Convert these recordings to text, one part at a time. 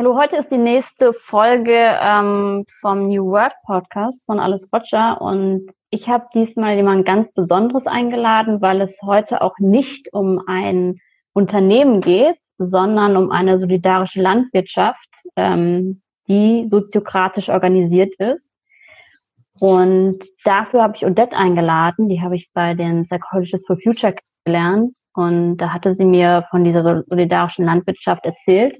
Hallo, heute ist die nächste Folge ähm, vom New Work Podcast von Alice Roger und ich habe diesmal jemand ganz Besonderes eingeladen, weil es heute auch nicht um ein Unternehmen geht, sondern um eine solidarische Landwirtschaft, ähm, die soziokratisch organisiert ist. Und dafür habe ich Odette eingeladen, die habe ich bei den Psychologists for Future gelernt und da hatte sie mir von dieser solidarischen Landwirtschaft erzählt.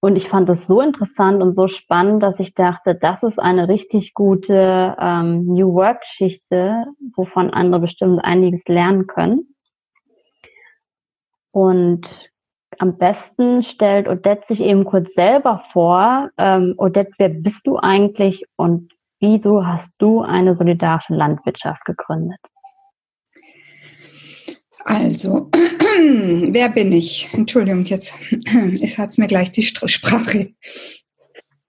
Und ich fand das so interessant und so spannend, dass ich dachte, das ist eine richtig gute ähm, New Work-Geschichte, wovon andere bestimmt einiges lernen können. Und am besten stellt Odette sich eben kurz selber vor. Ähm, Odette, wer bist du eigentlich und wieso hast du eine solidarische Landwirtschaft gegründet? Also, wer bin ich? Entschuldigung, jetzt hat es mir gleich die Sprache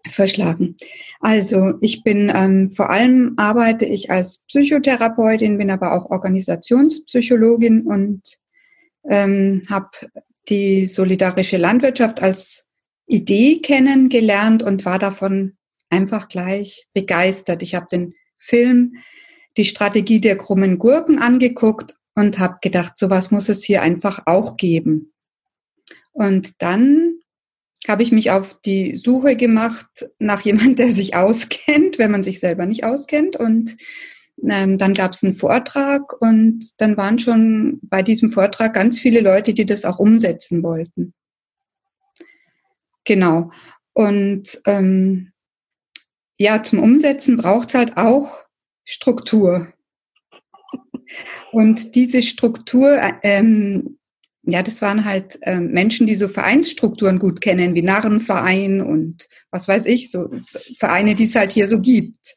verschlagen. Also, ich bin ähm, vor allem arbeite ich als Psychotherapeutin, bin aber auch Organisationspsychologin und ähm, habe die solidarische Landwirtschaft als Idee kennengelernt und war davon einfach gleich begeistert. Ich habe den Film Die Strategie der krummen Gurken angeguckt und habe gedacht, sowas muss es hier einfach auch geben. Und dann habe ich mich auf die Suche gemacht nach jemand, der sich auskennt, wenn man sich selber nicht auskennt. Und ähm, dann gab es einen Vortrag und dann waren schon bei diesem Vortrag ganz viele Leute, die das auch umsetzen wollten. Genau. Und ähm, ja, zum Umsetzen braucht es halt auch Struktur. Und diese Struktur, ähm, ja, das waren halt ähm, Menschen, die so Vereinsstrukturen gut kennen, wie Narrenverein und was weiß ich, so, so Vereine, die es halt hier so gibt.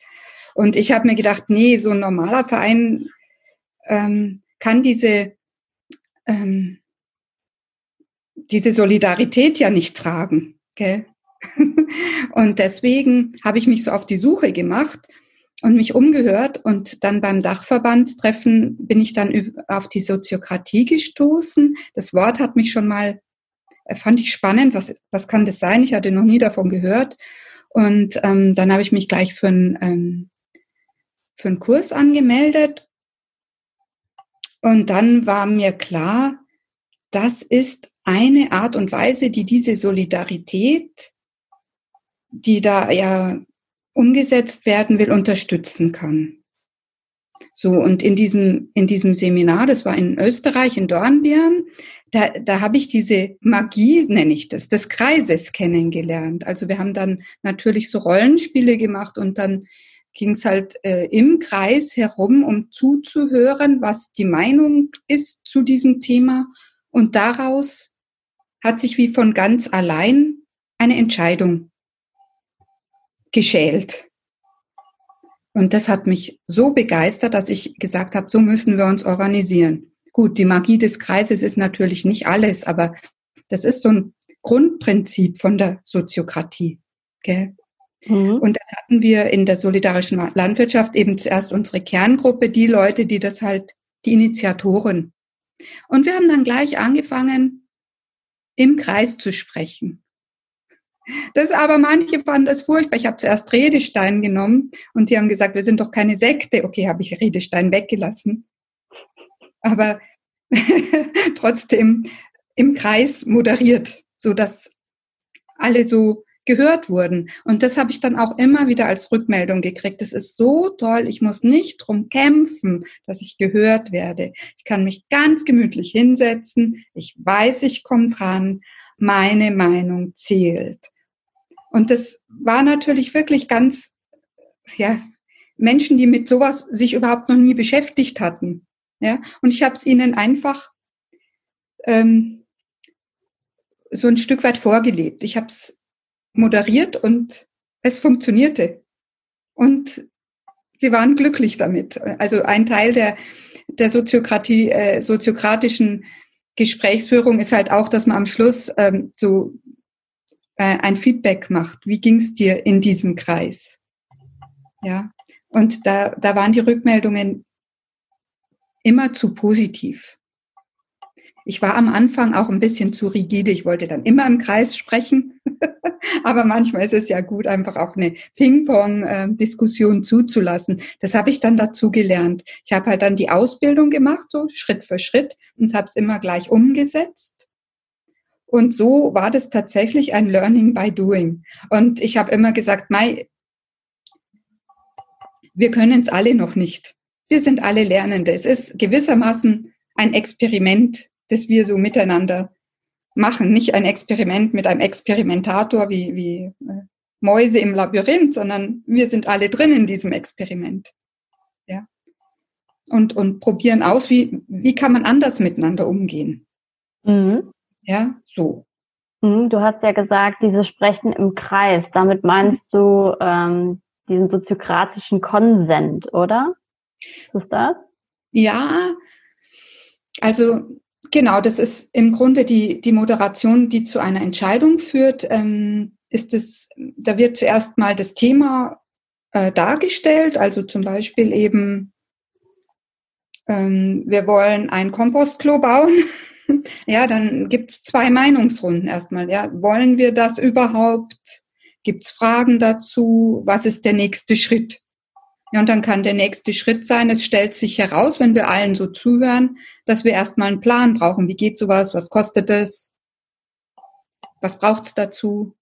Und ich habe mir gedacht, nee, so ein normaler Verein ähm, kann diese, ähm, diese Solidarität ja nicht tragen. Gell? und deswegen habe ich mich so auf die Suche gemacht und mich umgehört und dann beim Dachverbandstreffen bin ich dann auf die Soziokratie gestoßen. Das Wort hat mich schon mal, äh, fand ich spannend, was, was kann das sein? Ich hatte noch nie davon gehört. Und ähm, dann habe ich mich gleich für, ein, ähm, für einen Kurs angemeldet. Und dann war mir klar, das ist eine Art und Weise, die diese Solidarität, die da ja umgesetzt werden will, unterstützen kann. So, und in diesem, in diesem Seminar, das war in Österreich, in Dornbirn, da, da habe ich diese Magie, nenne ich das, des Kreises kennengelernt. Also wir haben dann natürlich so Rollenspiele gemacht und dann ging es halt äh, im Kreis herum, um zuzuhören, was die Meinung ist zu diesem Thema. Und daraus hat sich wie von ganz allein eine Entscheidung geschält. Und das hat mich so begeistert, dass ich gesagt habe, so müssen wir uns organisieren. Gut, die Magie des Kreises ist natürlich nicht alles, aber das ist so ein Grundprinzip von der Soziokratie. Gell? Mhm. Und dann hatten wir in der solidarischen Landwirtschaft eben zuerst unsere Kerngruppe, die Leute, die das halt, die Initiatoren. Und wir haben dann gleich angefangen, im Kreis zu sprechen. Das aber manche fanden das furchtbar. Ich habe zuerst Redestein genommen und die haben gesagt, wir sind doch keine Sekte. Okay, habe ich Redestein weggelassen. Aber trotzdem im Kreis moderiert, so dass alle so gehört wurden. Und das habe ich dann auch immer wieder als Rückmeldung gekriegt. Das ist so toll. Ich muss nicht drum kämpfen, dass ich gehört werde. Ich kann mich ganz gemütlich hinsetzen. Ich weiß, ich komme dran. Meine Meinung zählt. Und das war natürlich wirklich ganz, ja, Menschen, die mit sowas sich überhaupt noch nie beschäftigt hatten. Ja, und ich habe es ihnen einfach ähm, so ein Stück weit vorgelebt. Ich habe es moderiert und es funktionierte. Und sie waren glücklich damit. Also ein Teil der, der Soziokratie, äh, soziokratischen Gesprächsführung ist halt auch, dass man am Schluss ähm, so ein Feedback macht. Wie ging es dir in diesem Kreis? Ja, und da, da waren die Rückmeldungen immer zu positiv. Ich war am Anfang auch ein bisschen zu rigide. Ich wollte dann immer im Kreis sprechen. Aber manchmal ist es ja gut, einfach auch eine Ping-Pong-Diskussion zuzulassen. Das habe ich dann dazu gelernt. Ich habe halt dann die Ausbildung gemacht, so Schritt für Schritt, und habe es immer gleich umgesetzt. Und so war das tatsächlich ein Learning by Doing. Und ich habe immer gesagt, Mai, wir können es alle noch nicht. Wir sind alle Lernende. Es ist gewissermaßen ein Experiment, das wir so miteinander machen. Nicht ein Experiment mit einem Experimentator wie, wie äh, Mäuse im Labyrinth, sondern wir sind alle drin in diesem Experiment. Ja. Und, und probieren aus, wie, wie kann man anders miteinander umgehen. Mhm. Ja, so. Mhm, du hast ja gesagt, dieses Sprechen im Kreis. Damit meinst du ähm, diesen soziokratischen Konsent, oder? Was ist das? Ja, also genau, das ist im Grunde die, die Moderation, die zu einer Entscheidung führt. Ähm, ist es, da wird zuerst mal das Thema äh, dargestellt, also zum Beispiel eben, ähm, wir wollen ein Kompostklo bauen. ja, dann gibt es zwei Meinungsrunden erstmal. Ja, wollen wir das überhaupt? Gibt es Fragen dazu? Was ist der nächste Schritt? Ja, und dann kann der nächste Schritt sein, es stellt sich heraus, wenn wir allen so zuhören, dass wir erstmal einen Plan brauchen. Wie geht sowas? Was kostet es? Was braucht es dazu?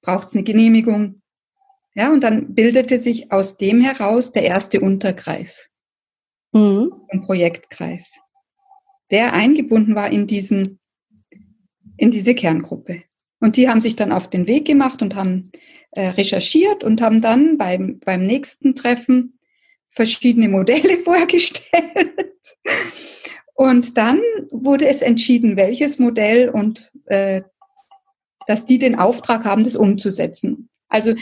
Braucht es eine Genehmigung? Ja, und dann bildete sich aus dem heraus der erste Unterkreis, mhm. ein Projektkreis, der eingebunden war in diesen, in diese Kerngruppe. Und die haben sich dann auf den Weg gemacht und haben äh, recherchiert und haben dann beim, beim nächsten Treffen verschiedene Modelle vorgestellt. Und dann wurde es entschieden, welches Modell und äh, dass die den Auftrag haben, das umzusetzen. Also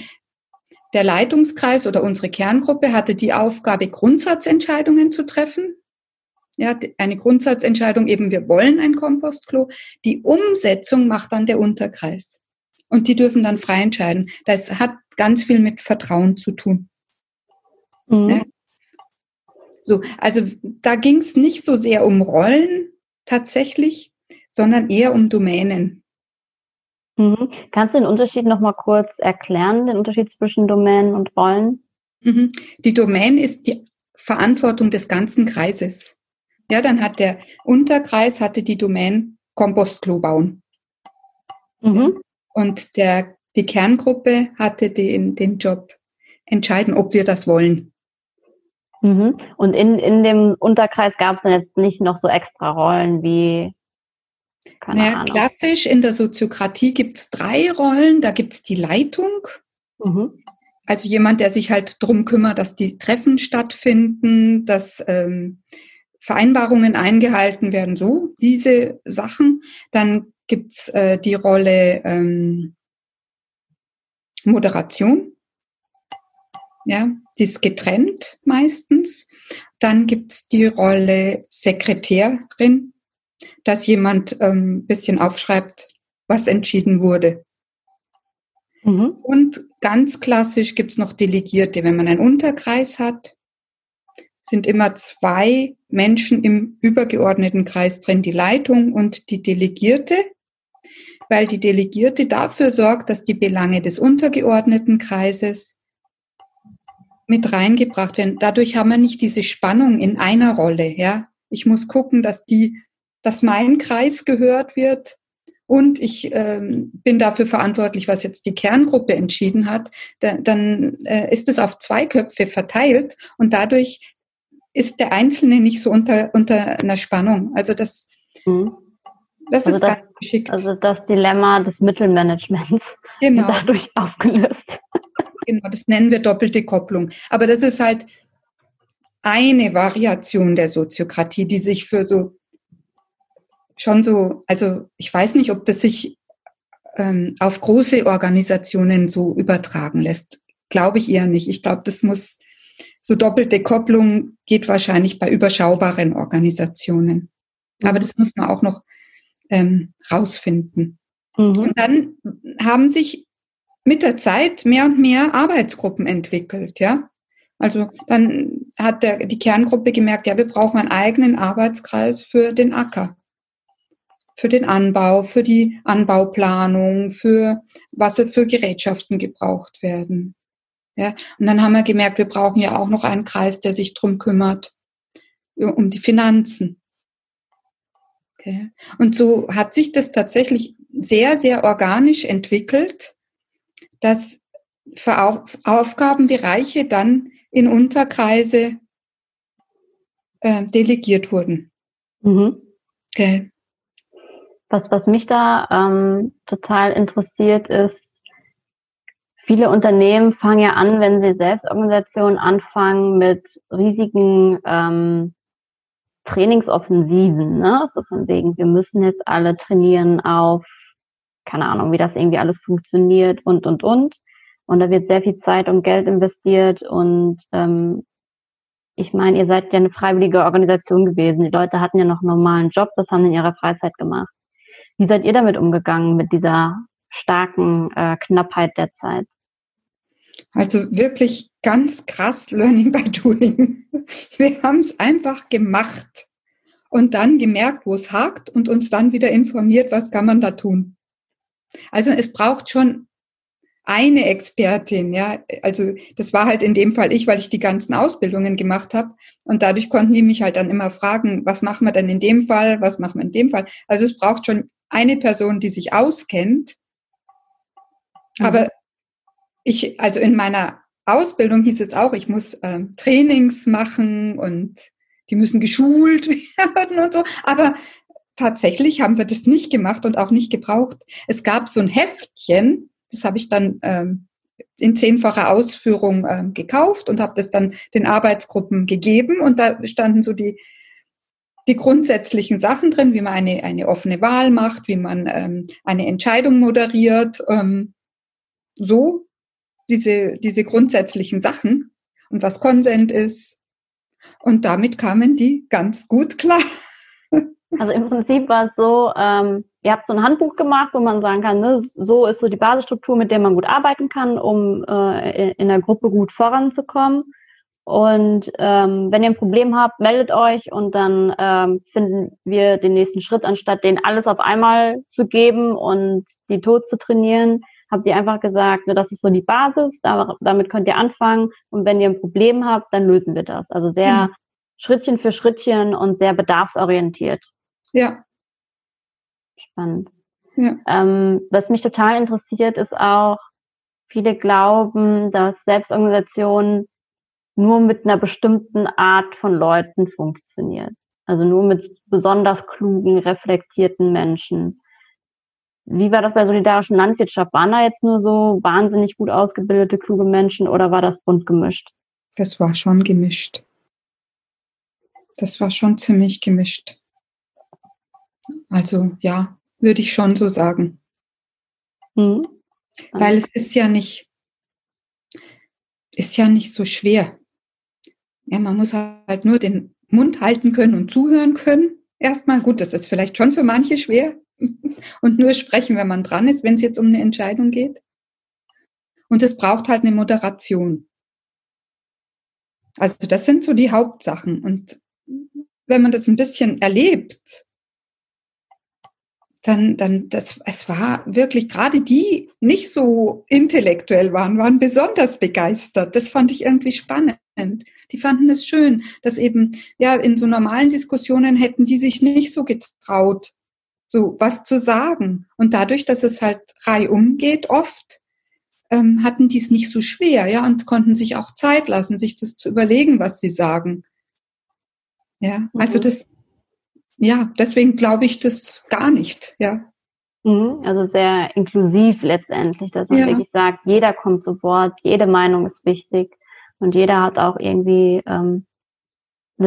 der Leitungskreis oder unsere Kerngruppe hatte die Aufgabe, Grundsatzentscheidungen zu treffen. Ja, eine Grundsatzentscheidung eben, wir wollen ein Kompostklo. Die Umsetzung macht dann der Unterkreis. Und die dürfen dann frei entscheiden. Das hat ganz viel mit Vertrauen zu tun. Mhm. Ja. So, also da ging es nicht so sehr um Rollen tatsächlich, sondern eher um Domänen. Mhm. Kannst du den Unterschied noch mal kurz erklären, den Unterschied zwischen Domänen und Rollen? Mhm. Die Domäne ist die Verantwortung des ganzen Kreises. Ja, dann hat der Unterkreis hatte die Domain Kompostklo bauen. Mhm. Und der, die Kerngruppe hatte den, den Job entscheiden, ob wir das wollen. Mhm. Und in, in dem Unterkreis gab es dann jetzt nicht noch so extra Rollen wie keine naja, Ahnung. Klassisch in der Soziokratie gibt es drei Rollen. Da gibt es die Leitung, mhm. also jemand, der sich halt drum kümmert, dass die Treffen stattfinden, dass ähm, Vereinbarungen eingehalten werden, so diese Sachen. Dann gibt's äh, die Rolle ähm, Moderation. Ja, die ist getrennt meistens. Dann gibt's die Rolle Sekretärin, dass jemand ähm, bisschen aufschreibt, was entschieden wurde. Mhm. Und ganz klassisch gibt's noch Delegierte. Wenn man einen Unterkreis hat, sind immer zwei Menschen im übergeordneten Kreis drin, die Leitung und die Delegierte, weil die Delegierte dafür sorgt, dass die Belange des untergeordneten Kreises mit reingebracht werden. Dadurch haben wir nicht diese Spannung in einer Rolle, ja. Ich muss gucken, dass die, dass mein Kreis gehört wird und ich ähm, bin dafür verantwortlich, was jetzt die Kerngruppe entschieden hat, dann, dann äh, ist es auf zwei Köpfe verteilt und dadurch ist der Einzelne nicht so unter, unter einer Spannung. Also das, mhm. das also ist das, ganz geschickt. Also das Dilemma des Mittelmanagements genau. dadurch aufgelöst. Genau, das nennen wir doppelte Kopplung. Aber das ist halt eine Variation der Soziokratie, die sich für so schon so, also ich weiß nicht, ob das sich ähm, auf große Organisationen so übertragen lässt. Glaube ich eher nicht. Ich glaube, das muss so doppelte Kopplung geht wahrscheinlich bei überschaubaren Organisationen. Aber das muss man auch noch ähm, rausfinden. Mhm. Und dann haben sich mit der Zeit mehr und mehr Arbeitsgruppen entwickelt, ja. Also dann hat der, die Kerngruppe gemerkt, ja, wir brauchen einen eigenen Arbeitskreis für den Acker. für den Anbau, für die Anbauplanung, für was für Gerätschaften gebraucht werden. Ja, und dann haben wir gemerkt, wir brauchen ja auch noch einen Kreis, der sich drum kümmert, um die Finanzen. Okay. Und so hat sich das tatsächlich sehr, sehr organisch entwickelt, dass Aufgabenbereiche dann in Unterkreise äh, delegiert wurden. Mhm. Okay. Was, was mich da ähm, total interessiert ist, viele Unternehmen fangen ja an, wenn sie Selbstorganisationen anfangen, mit riesigen ähm, Trainingsoffensiven, ne? So von wegen, wir müssen jetzt alle trainieren auf, keine Ahnung, wie das irgendwie alles funktioniert und und und. Und da wird sehr viel Zeit und Geld investiert und ähm, ich meine, ihr seid ja eine freiwillige Organisation gewesen. Die Leute hatten ja noch einen normalen Job, das haben in ihrer Freizeit gemacht. Wie seid ihr damit umgegangen, mit dieser starken äh, Knappheit der Zeit? Also wirklich ganz krass Learning by Doing. Wir haben es einfach gemacht und dann gemerkt, wo es hakt und uns dann wieder informiert, was kann man da tun. Also es braucht schon eine Expertin, ja. Also das war halt in dem Fall ich, weil ich die ganzen Ausbildungen gemacht habe und dadurch konnten die mich halt dann immer fragen, was machen wir denn in dem Fall, was machen wir in dem Fall. Also es braucht schon eine Person, die sich auskennt. Mhm. Aber ich, also in meiner Ausbildung hieß es auch, ich muss ähm, Trainings machen und die müssen geschult werden und so. Aber tatsächlich haben wir das nicht gemacht und auch nicht gebraucht. Es gab so ein Heftchen, das habe ich dann ähm, in zehnfacher Ausführung ähm, gekauft und habe das dann den Arbeitsgruppen gegeben und da standen so die die grundsätzlichen Sachen drin, wie man eine, eine offene Wahl macht, wie man ähm, eine Entscheidung moderiert, ähm, so diese, diese grundsätzlichen Sachen und was Konsent ist. Und damit kamen die ganz gut klar. Also im Prinzip war es so, ähm, ihr habt so ein Handbuch gemacht, wo man sagen kann, ne, so ist so die Basisstruktur, mit der man gut arbeiten kann, um äh, in der Gruppe gut voranzukommen. Und ähm, wenn ihr ein Problem habt, meldet euch und dann ähm, finden wir den nächsten Schritt, anstatt den alles auf einmal zu geben und die tot zu trainieren, habt ihr einfach gesagt, ne, das ist so die Basis, da, damit könnt ihr anfangen und wenn ihr ein Problem habt, dann lösen wir das. Also sehr mhm. Schrittchen für Schrittchen und sehr bedarfsorientiert. Ja. Spannend. Ja. Ähm, was mich total interessiert, ist auch, viele glauben, dass Selbstorganisationen nur mit einer bestimmten Art von Leuten funktioniert. Also nur mit besonders klugen, reflektierten Menschen. Wie war das bei solidarischen Landwirtschaft? Waren da jetzt nur so wahnsinnig gut ausgebildete, kluge Menschen oder war das bunt gemischt? Das war schon gemischt. Das war schon ziemlich gemischt. Also ja, würde ich schon so sagen. Mhm. Weil es ist ja nicht, ist ja nicht so schwer. Ja, man muss halt nur den Mund halten können und zuhören können. Erstmal, gut, das ist vielleicht schon für manche schwer, und nur sprechen, wenn man dran ist, wenn es jetzt um eine Entscheidung geht. Und es braucht halt eine Moderation. Also das sind so die Hauptsachen. Und wenn man das ein bisschen erlebt, dann, dann, das, es war wirklich, gerade die nicht so intellektuell waren, waren besonders begeistert. Das fand ich irgendwie spannend. Die fanden es schön, dass eben, ja, in so normalen Diskussionen hätten die sich nicht so getraut, so was zu sagen. Und dadurch, dass es halt reihum geht, oft ähm, hatten die es nicht so schwer, ja, und konnten sich auch Zeit lassen, sich das zu überlegen, was sie sagen. Ja, also mhm. das, ja, deswegen glaube ich das gar nicht, ja. Mhm, also sehr inklusiv letztendlich, dass man ja. wirklich sagt, jeder kommt zu Wort, jede Meinung ist wichtig und jeder hat auch irgendwie ähm,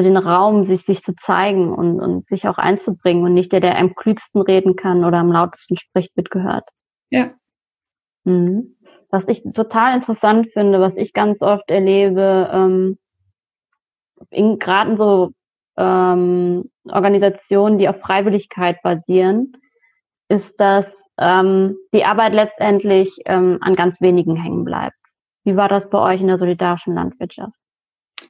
den Raum, sich, sich zu zeigen und, und sich auch einzubringen und nicht der, der am klügsten reden kann oder am lautesten spricht, wird gehört. Ja. Mhm. Was ich total interessant finde, was ich ganz oft erlebe, ähm, in, gerade in so ähm, Organisationen, die auf Freiwilligkeit basieren, ist, dass ähm, die Arbeit letztendlich ähm, an ganz wenigen hängen bleibt. Wie war das bei euch in der solidarischen Landwirtschaft?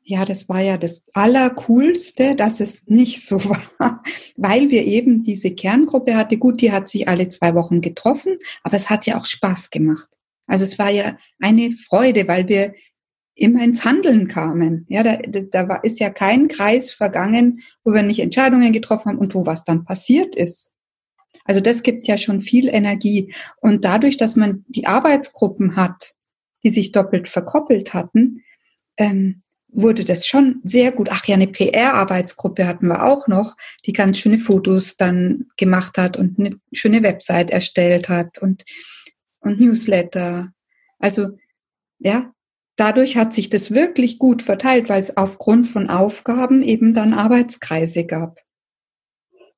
Ja, das war ja das Allercoolste, dass es nicht so war, weil wir eben diese Kerngruppe hatte. Gut, die hat sich alle zwei Wochen getroffen, aber es hat ja auch Spaß gemacht. Also es war ja eine Freude, weil wir immer ins Handeln kamen. Ja, da, da war, ist ja kein Kreis vergangen, wo wir nicht Entscheidungen getroffen haben und wo was dann passiert ist. Also das gibt ja schon viel Energie. Und dadurch, dass man die Arbeitsgruppen hat, die sich doppelt verkoppelt hatten, ähm, wurde das schon sehr gut. Ach ja, eine PR-Arbeitsgruppe hatten wir auch noch, die ganz schöne Fotos dann gemacht hat und eine schöne Website erstellt hat und, und Newsletter. Also ja, dadurch hat sich das wirklich gut verteilt, weil es aufgrund von Aufgaben eben dann Arbeitskreise gab.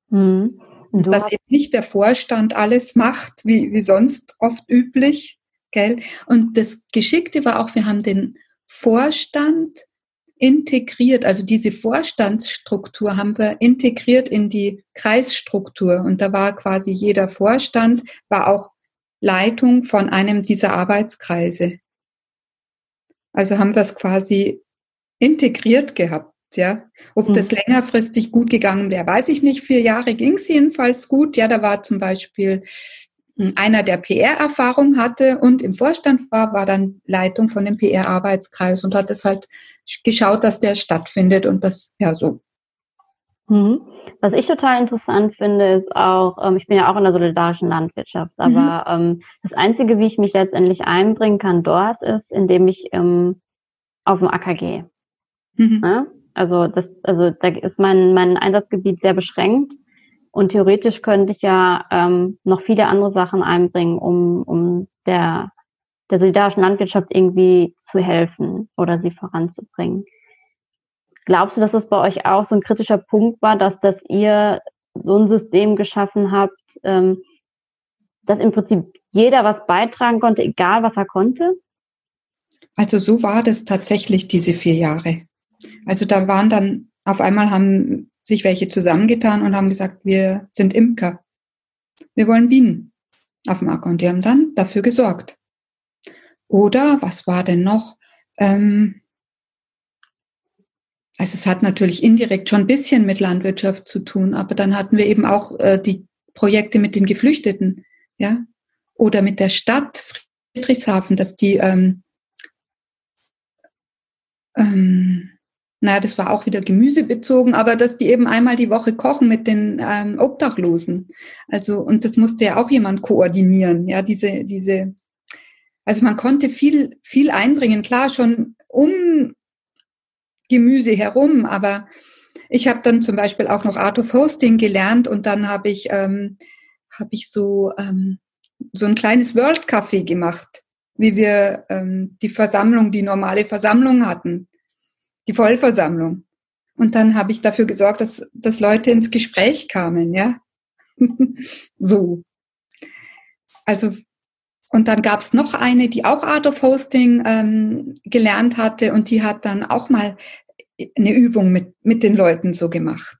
Mhm. Dass eben nicht der Vorstand alles macht, wie, wie sonst oft üblich. Gell? Und das Geschickte war auch, wir haben den Vorstand integriert, also diese Vorstandsstruktur haben wir integriert in die Kreisstruktur. Und da war quasi jeder Vorstand, war auch Leitung von einem dieser Arbeitskreise. Also haben wir es quasi integriert gehabt. Ja, ob das mhm. längerfristig gut gegangen wäre, weiß ich nicht. Vier Jahre ging es jedenfalls gut. Ja, da war zum Beispiel einer, der PR-Erfahrung hatte und im Vorstand war, war dann Leitung von dem PR-Arbeitskreis und hat es halt geschaut, dass der stattfindet und das, ja, so. Mhm. Was ich total interessant finde, ist auch, ähm, ich bin ja auch in der solidarischen Landwirtschaft, mhm. aber mhm. ähm, das Einzige, wie ich mich letztendlich einbringen kann dort, ist, indem ich ähm, auf dem Acker gehe. Mhm. Ja? Also das, also da ist mein, mein Einsatzgebiet sehr beschränkt. Und theoretisch könnte ich ja ähm, noch viele andere Sachen einbringen, um, um der, der solidarischen Landwirtschaft irgendwie zu helfen oder sie voranzubringen. Glaubst du, dass das bei euch auch so ein kritischer Punkt war, dass, dass ihr so ein System geschaffen habt, ähm, dass im Prinzip jeder was beitragen konnte, egal was er konnte? Also so war das tatsächlich diese vier Jahre. Also da waren dann, auf einmal haben sich welche zusammengetan und haben gesagt, wir sind Imker. Wir wollen Bienen auf dem Acker. Und die haben dann dafür gesorgt. Oder was war denn noch? Ähm, also es hat natürlich indirekt schon ein bisschen mit Landwirtschaft zu tun, aber dann hatten wir eben auch äh, die Projekte mit den Geflüchteten, ja, oder mit der Stadt Friedrichshafen, dass die ähm, ähm, naja, das war auch wieder gemüsebezogen, aber dass die eben einmal die Woche kochen mit den ähm, Obdachlosen. Also, und das musste ja auch jemand koordinieren, ja, diese, diese, also man konnte viel, viel einbringen, klar, schon um Gemüse herum, aber ich habe dann zum Beispiel auch noch Art of Hosting gelernt und dann habe ich, ähm, habe ich so, ähm, so ein kleines World Café gemacht, wie wir ähm, die Versammlung, die normale Versammlung hatten die Vollversammlung. Und dann habe ich dafür gesorgt, dass, dass Leute ins Gespräch kamen, ja. so. Also, und dann gab es noch eine, die auch Art of Hosting ähm, gelernt hatte und die hat dann auch mal eine Übung mit, mit den Leuten so gemacht.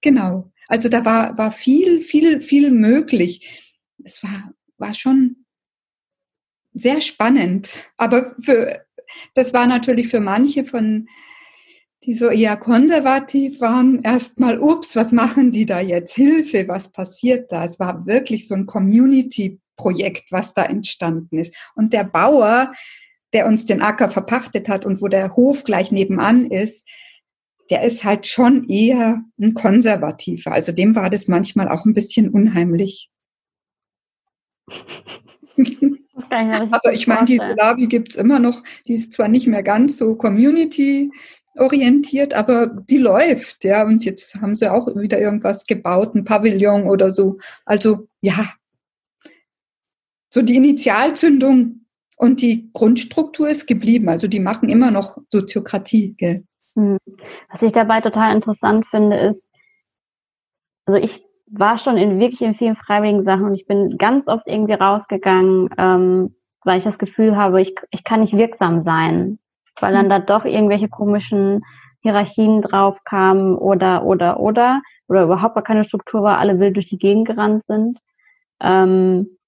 Genau. Also da war, war viel, viel, viel möglich. Es war, war schon sehr spannend. Aber für, das war natürlich für manche von, die so eher konservativ waren, erstmal, ups, was machen die da jetzt? Hilfe, was passiert da? Es war wirklich so ein Community-Projekt, was da entstanden ist. Und der Bauer, der uns den Acker verpachtet hat und wo der Hof gleich nebenan ist, der ist halt schon eher ein Konservativer. Also dem war das manchmal auch ein bisschen unheimlich. Aber ich meine, die Solavi gibt es immer noch, die ist zwar nicht mehr ganz so Community orientiert, aber die läuft, ja. Und jetzt haben sie auch wieder irgendwas gebaut, ein Pavillon oder so. Also ja, so die Initialzündung und die Grundstruktur ist geblieben. Also die machen immer noch Soziokratie, gell. Hm. Was ich dabei total interessant finde, ist, also ich war schon in wirklich in vielen freiwilligen Sachen und ich bin ganz oft irgendwie rausgegangen, ähm, weil ich das Gefühl habe, ich, ich kann nicht wirksam sein weil dann da doch irgendwelche komischen Hierarchien drauf kamen oder, oder, oder, oder überhaupt gar keine Struktur war, alle wild durch die Gegend gerannt sind. Ähm,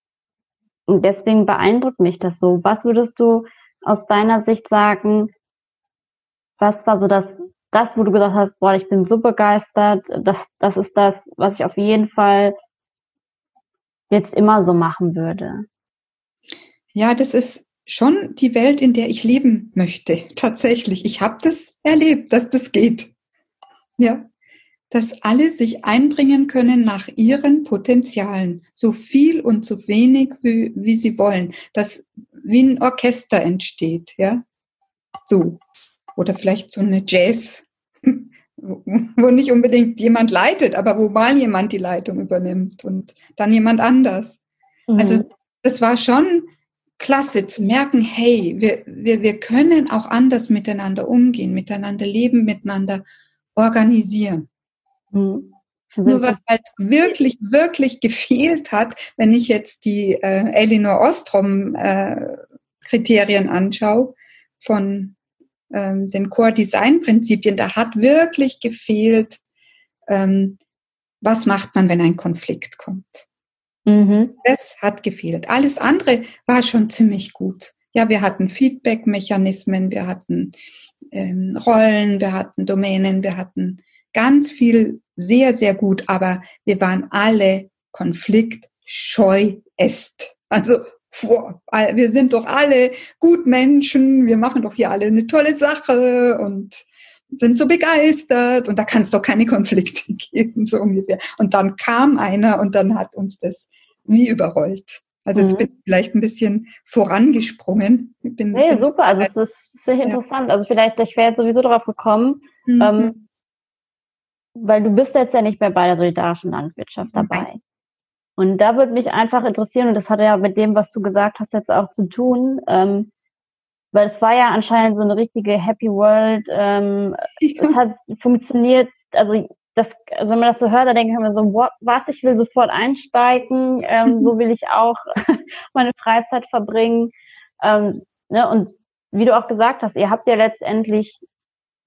und deswegen beeindruckt mich das so. Was würdest du aus deiner Sicht sagen, was war so das, das, wo du gesagt hast, boah, ich bin so begeistert, das, das ist das, was ich auf jeden Fall jetzt immer so machen würde? Ja, das ist schon die Welt, in der ich leben möchte. Tatsächlich. Ich habe das erlebt, dass das geht. Ja. Dass alle sich einbringen können nach ihren Potenzialen. So viel und so wenig, wie, wie sie wollen. Dass wie ein Orchester entsteht, ja. So. Oder vielleicht so eine Jazz, wo nicht unbedingt jemand leitet, aber wo mal jemand die Leitung übernimmt und dann jemand anders. Mhm. Also das war schon klasse zu merken, hey, wir, wir, wir können auch anders miteinander umgehen, miteinander leben, miteinander organisieren. Mhm. Nur was halt wirklich, wirklich gefehlt hat, wenn ich jetzt die äh, Elinor Ostrom äh, Kriterien anschaue von ähm, den Core-Design-Prinzipien, da hat wirklich gefehlt, ähm, was macht man, wenn ein Konflikt kommt. Mhm. Das hat gefehlt. Alles andere war schon ziemlich gut. Ja, wir hatten Feedback-Mechanismen, wir hatten ähm, Rollen, wir hatten Domänen, wir hatten ganz viel sehr, sehr gut, aber wir waren alle konfliktscheu est. Also boah, wir sind doch alle gut Menschen, wir machen doch hier alle eine tolle Sache und sind so begeistert und da kann es doch keine Konflikte geben, so ungefähr. Und dann kam einer und dann hat uns das wie überrollt. Also jetzt mhm. bin ich vielleicht ein bisschen vorangesprungen. Bin, nee, bin super, also es ist, das finde ich ja. interessant. Also vielleicht, ich wäre jetzt sowieso darauf gekommen, mhm. ähm, weil du bist jetzt ja nicht mehr bei der solidarischen Landwirtschaft dabei. Nein. Und da würde mich einfach interessieren, und das hat ja mit dem, was du gesagt hast, jetzt auch zu tun, ähm, weil es war ja anscheinend so eine richtige Happy World. Ähm. Es hat funktioniert, also das, also wenn man das so hört, dann denke ich mir so, was, ich will sofort einsteigen, ähm, so will ich auch meine Freizeit verbringen. Ähm, ne? Und wie du auch gesagt hast, ihr habt ja letztendlich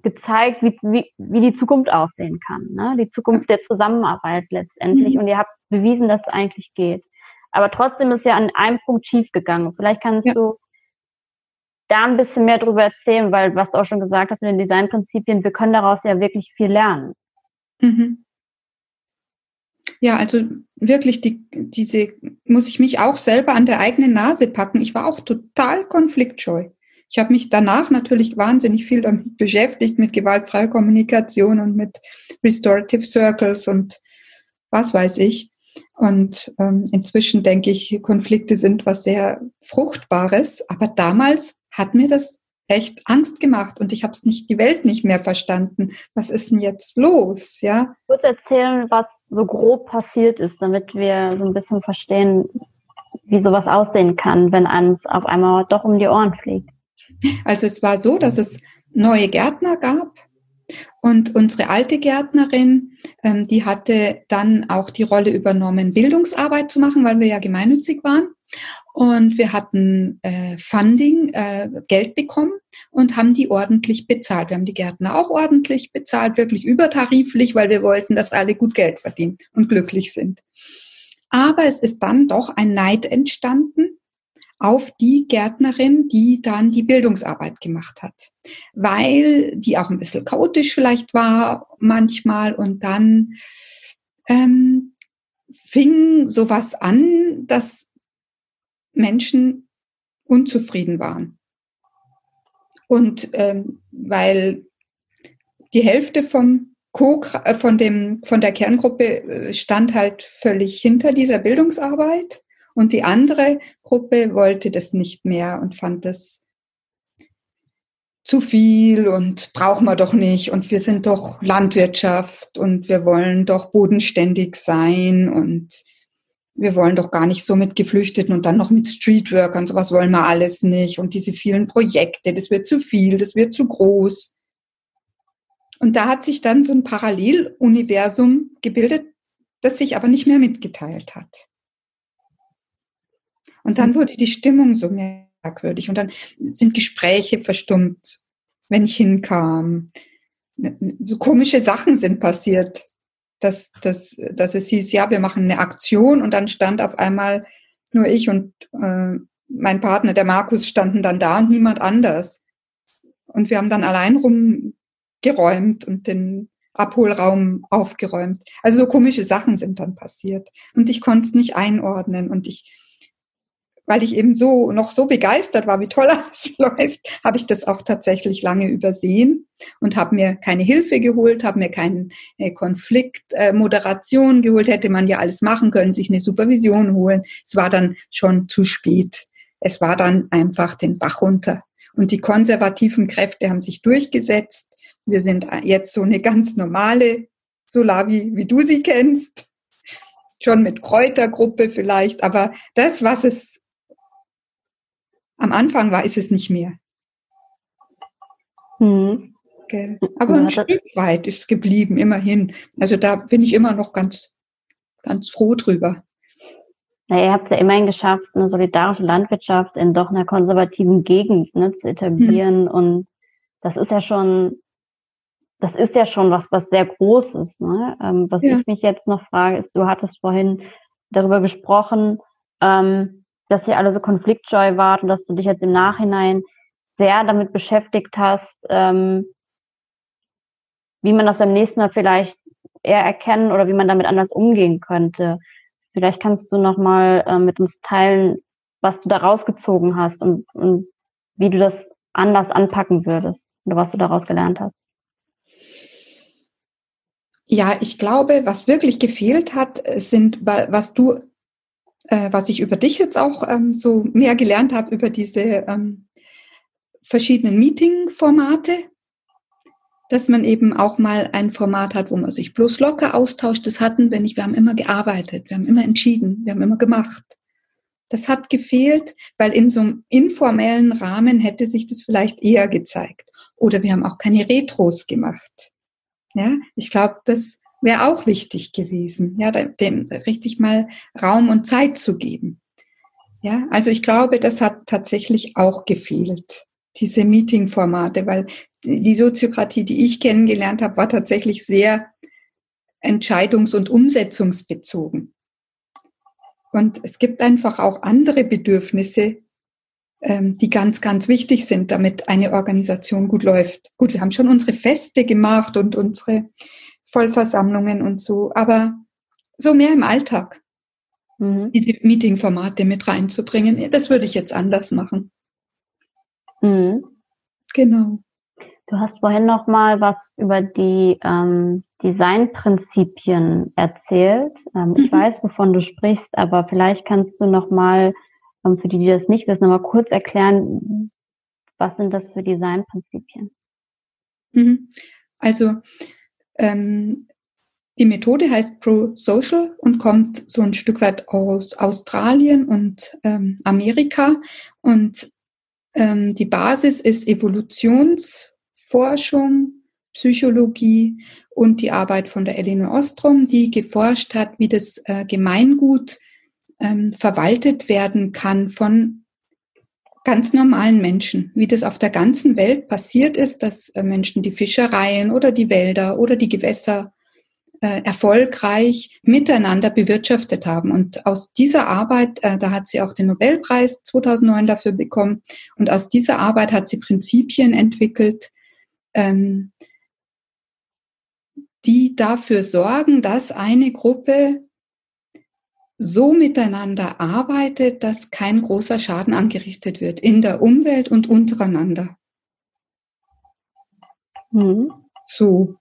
gezeigt, wie, wie, wie die Zukunft aussehen kann. Ne? Die Zukunft der Zusammenarbeit letztendlich. Mhm. Und ihr habt bewiesen, dass es eigentlich geht. Aber trotzdem ist ja an einem Punkt schief gegangen. Vielleicht kannst ja. du da ein bisschen mehr drüber erzählen, weil was du auch schon gesagt hast mit den Designprinzipien, wir können daraus ja wirklich viel lernen. Mhm. Ja, also wirklich, die, diese, muss ich mich auch selber an der eigenen Nase packen. Ich war auch total konfliktscheu. Ich habe mich danach natürlich wahnsinnig viel damit beschäftigt, mit gewaltfreier Kommunikation und mit Restorative Circles und was weiß ich. Und ähm, inzwischen denke ich, Konflikte sind was sehr Fruchtbares. Aber damals hat mir das echt Angst gemacht und ich habe es nicht, die Welt nicht mehr verstanden. Was ist denn jetzt los? Ja. Ich würde erzählen, was so grob passiert ist, damit wir so ein bisschen verstehen, wie sowas aussehen kann, wenn einem es auf einmal doch um die Ohren fliegt. Also es war so, dass es neue Gärtner gab und unsere alte Gärtnerin, ähm, die hatte dann auch die Rolle übernommen, Bildungsarbeit zu machen, weil wir ja gemeinnützig waren. Und wir hatten äh, Funding, äh, Geld bekommen und haben die ordentlich bezahlt. Wir haben die Gärtner auch ordentlich bezahlt, wirklich übertariflich, weil wir wollten, dass alle gut Geld verdienen und glücklich sind. Aber es ist dann doch ein Neid entstanden auf die Gärtnerin, die dann die Bildungsarbeit gemacht hat, weil die auch ein bisschen chaotisch vielleicht war manchmal und dann ähm, fing sowas an, dass Menschen unzufrieden waren. Und ähm, weil die Hälfte vom Co äh, von, dem, von der Kerngruppe äh, stand halt völlig hinter dieser Bildungsarbeit und die andere Gruppe wollte das nicht mehr und fand das zu viel und brauchen wir doch nicht und wir sind doch Landwirtschaft und wir wollen doch bodenständig sein und wir wollen doch gar nicht so mit Geflüchteten und dann noch mit Streetworkern, sowas wollen wir alles nicht und diese vielen Projekte, das wird zu viel, das wird zu groß. Und da hat sich dann so ein Paralleluniversum gebildet, das sich aber nicht mehr mitgeteilt hat. Und dann wurde die Stimmung so merkwürdig und dann sind Gespräche verstummt, wenn ich hinkam. So komische Sachen sind passiert, dass, dass, dass es hieß, ja, wir machen eine Aktion und dann stand auf einmal nur ich und äh, mein Partner, der Markus, standen dann da und niemand anders. Und wir haben dann allein rumgeräumt und den Abholraum aufgeräumt. Also so komische Sachen sind dann passiert. Und ich konnte es nicht einordnen. Und ich, weil ich eben so noch so begeistert war, wie toll alles läuft, habe ich das auch tatsächlich lange übersehen und habe mir keine Hilfe geholt, habe mir keine äh, Konfliktmoderation äh, geholt. Hätte man ja alles machen können, sich eine Supervision holen. Es war dann schon zu spät. Es war dann einfach den Bach runter. Und die konservativen Kräfte haben sich durchgesetzt. Wir sind jetzt so eine ganz normale Solavi, wie du sie kennst. Schon mit Kräutergruppe vielleicht, aber das, was es am Anfang war, ist es nicht mehr. Hm. Aber ein Stück weit ist geblieben, immerhin. Also da bin ich immer noch ganz, ganz froh drüber. Na, ihr habt es ja immerhin geschafft, eine solidarische Landwirtschaft in doch einer konservativen Gegend ne, zu etablieren. Hm. Und das ist ja schon, das ist ja schon was, was sehr Großes. Ne? Ähm, was ja. ich mich jetzt noch frage, ist, du hattest vorhin darüber gesprochen, ähm, dass ihr alle so konfliktscheu wart und dass du dich jetzt im Nachhinein sehr damit beschäftigt hast, ähm, wie man das beim nächsten Mal vielleicht eher erkennen oder wie man damit anders umgehen könnte. Vielleicht kannst du nochmal äh, mit uns teilen, was du da rausgezogen hast und, und wie du das anders anpacken würdest oder was du daraus gelernt hast. Ja, ich glaube, was wirklich gefehlt hat, sind, was du, äh, was ich über dich jetzt auch ähm, so mehr gelernt habe, über diese ähm, verschiedenen Meeting-Formate, dass man eben auch mal ein Format hat, wo man sich bloß locker austauscht. Das hatten wir nicht. Wir haben immer gearbeitet, wir haben immer entschieden, wir haben immer gemacht. Das hat gefehlt, weil in so einem informellen Rahmen hätte sich das vielleicht eher gezeigt. Oder wir haben auch keine Retros gemacht. Ja, ich glaube, das wäre auch wichtig gewesen, ja, dem richtig mal Raum und Zeit zu geben. Ja, also ich glaube, das hat tatsächlich auch gefehlt diese Meeting-Formate, weil die Soziokratie, die ich kennengelernt habe, war tatsächlich sehr entscheidungs- und umsetzungsbezogen. Und es gibt einfach auch andere Bedürfnisse, ähm, die ganz, ganz wichtig sind, damit eine Organisation gut läuft. Gut, wir haben schon unsere Feste gemacht und unsere Vollversammlungen und so, aber so mehr im Alltag. Mhm. Diese Meeting-Formate mit reinzubringen, das würde ich jetzt anders machen. Mhm. Genau. Du hast vorhin noch mal was über die ähm, Designprinzipien erzählt. Ähm, mhm. Ich weiß, wovon du sprichst, aber vielleicht kannst du noch mal ähm, für die, die das nicht wissen, noch mal kurz erklären, was sind das für Designprinzipien? Mhm. Also ähm, die Methode heißt Pro-Social und kommt so ein Stück weit aus Australien und ähm, Amerika. Und ähm, die Basis ist Evolutionsforschung, Psychologie und die Arbeit von der Elinor Ostrom, die geforscht hat, wie das äh, Gemeingut ähm, verwaltet werden kann von ganz normalen Menschen, wie das auf der ganzen Welt passiert ist, dass äh, Menschen die Fischereien oder die Wälder oder die Gewässer äh, erfolgreich miteinander bewirtschaftet haben. Und aus dieser Arbeit, äh, da hat sie auch den Nobelpreis 2009 dafür bekommen, und aus dieser Arbeit hat sie Prinzipien entwickelt, ähm, die dafür sorgen, dass eine Gruppe so miteinander arbeitet, dass kein großer Schaden angerichtet wird in der Umwelt und untereinander. Mhm. So.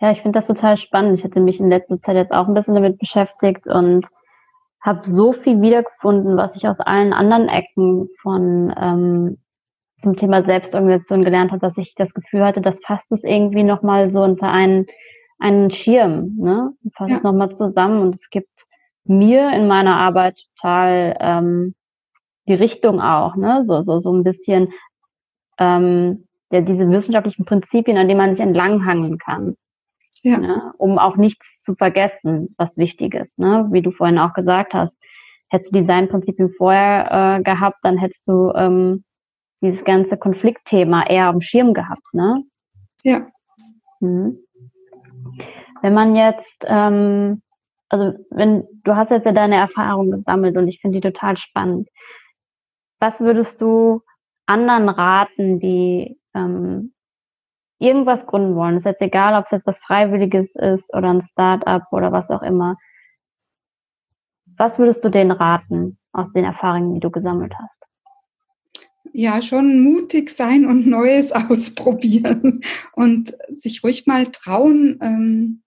Ja, ich finde das total spannend. Ich hatte mich in letzter Zeit jetzt auch ein bisschen damit beschäftigt und habe so viel wiedergefunden, was ich aus allen anderen Ecken von ähm, zum Thema Selbstorganisation gelernt habe, dass ich das Gefühl hatte, das fasst es irgendwie nochmal so unter einen, einen Schirm, ne? Fasst ja. es nochmal zusammen und es gibt mir in meiner Arbeit total ähm, die Richtung auch, ne? So, so, so ein bisschen ähm, ja, diese wissenschaftlichen Prinzipien, an denen man sich entlanghangeln kann ja. ne? um auch nichts zu vergessen, was wichtig ist. Ne? Wie du vorhin auch gesagt hast, hättest du Designprinzipien vorher äh, gehabt, dann hättest du ähm, dieses ganze Konfliktthema eher am Schirm gehabt. Ne? Ja. Mhm. Wenn man jetzt, ähm, also wenn du hast jetzt ja deine Erfahrung gesammelt und ich finde die total spannend. Was würdest du anderen raten, die ähm, irgendwas gründen wollen, ist jetzt egal, ob es jetzt was Freiwilliges ist oder ein Start-up oder was auch immer, was würdest du denen raten aus den Erfahrungen, die du gesammelt hast? ja schon mutig sein und Neues ausprobieren und sich ruhig mal trauen, ähm,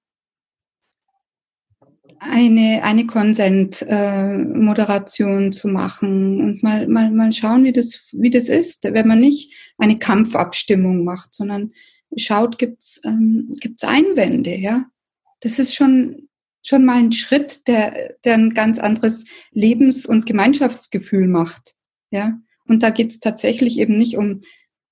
eine, eine Consent-Moderation äh, zu machen und mal, mal, mal schauen, wie das, wie das ist, wenn man nicht eine Kampfabstimmung macht, sondern schaut, gibt's ähm, gibt's Einwände, ja. Das ist schon, schon mal ein Schritt, der, der ein ganz anderes Lebens- und Gemeinschaftsgefühl macht, ja. Und da geht es tatsächlich eben nicht um,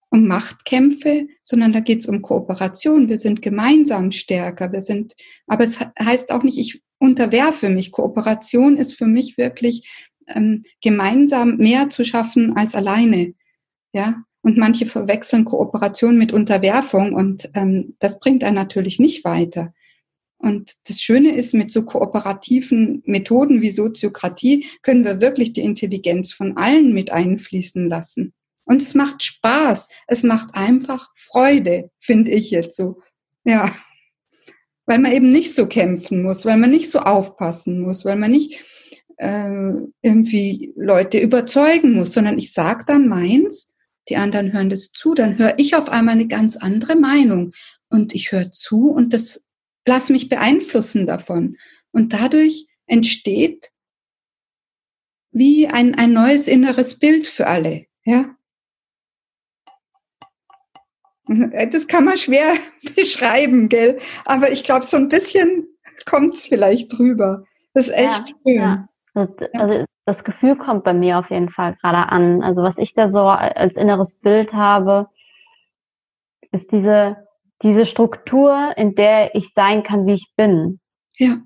um Machtkämpfe, sondern da geht es um Kooperation. Wir sind gemeinsam stärker. Wir sind, aber es heißt auch nicht, ich unterwerfe mich. Kooperation ist für mich wirklich ähm, gemeinsam mehr zu schaffen als alleine. Ja, und manche verwechseln Kooperation mit Unterwerfung und ähm, das bringt einen natürlich nicht weiter. Und das Schöne ist, mit so kooperativen Methoden wie Soziokratie können wir wirklich die Intelligenz von allen mit einfließen lassen. Und es macht Spaß. Es macht einfach Freude, finde ich jetzt so. Ja. Weil man eben nicht so kämpfen muss, weil man nicht so aufpassen muss, weil man nicht äh, irgendwie Leute überzeugen muss, sondern ich sage dann meins, die anderen hören das zu, dann höre ich auf einmal eine ganz andere Meinung. Und ich höre zu und das lass mich beeinflussen davon. Und dadurch entsteht wie ein, ein neues inneres Bild für alle, ja. Das kann man schwer beschreiben, gell? Aber ich glaube, so ein bisschen kommt es vielleicht drüber. Das ist echt ja, schön. Ja. Also, also das Gefühl kommt bei mir auf jeden Fall gerade an. Also was ich da so als inneres Bild habe, ist diese diese Struktur, in der ich sein kann, wie ich bin. Ja.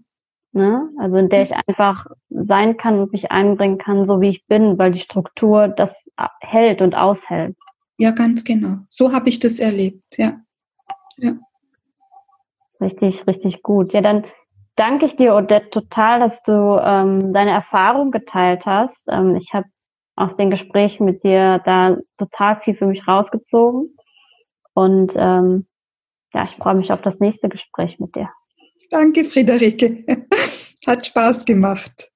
Ne? Also in der ich einfach sein kann und mich einbringen kann, so wie ich bin, weil die Struktur das hält und aushält. Ja, ganz genau. So habe ich das erlebt, ja. ja. Richtig, richtig gut. Ja, dann danke ich dir, Odette, total, dass du ähm, deine Erfahrung geteilt hast. Ähm, ich habe aus den Gesprächen mit dir da total viel für mich rausgezogen. Und ähm, ja, ich freue mich auf das nächste Gespräch mit dir. Danke, Friederike. Hat Spaß gemacht.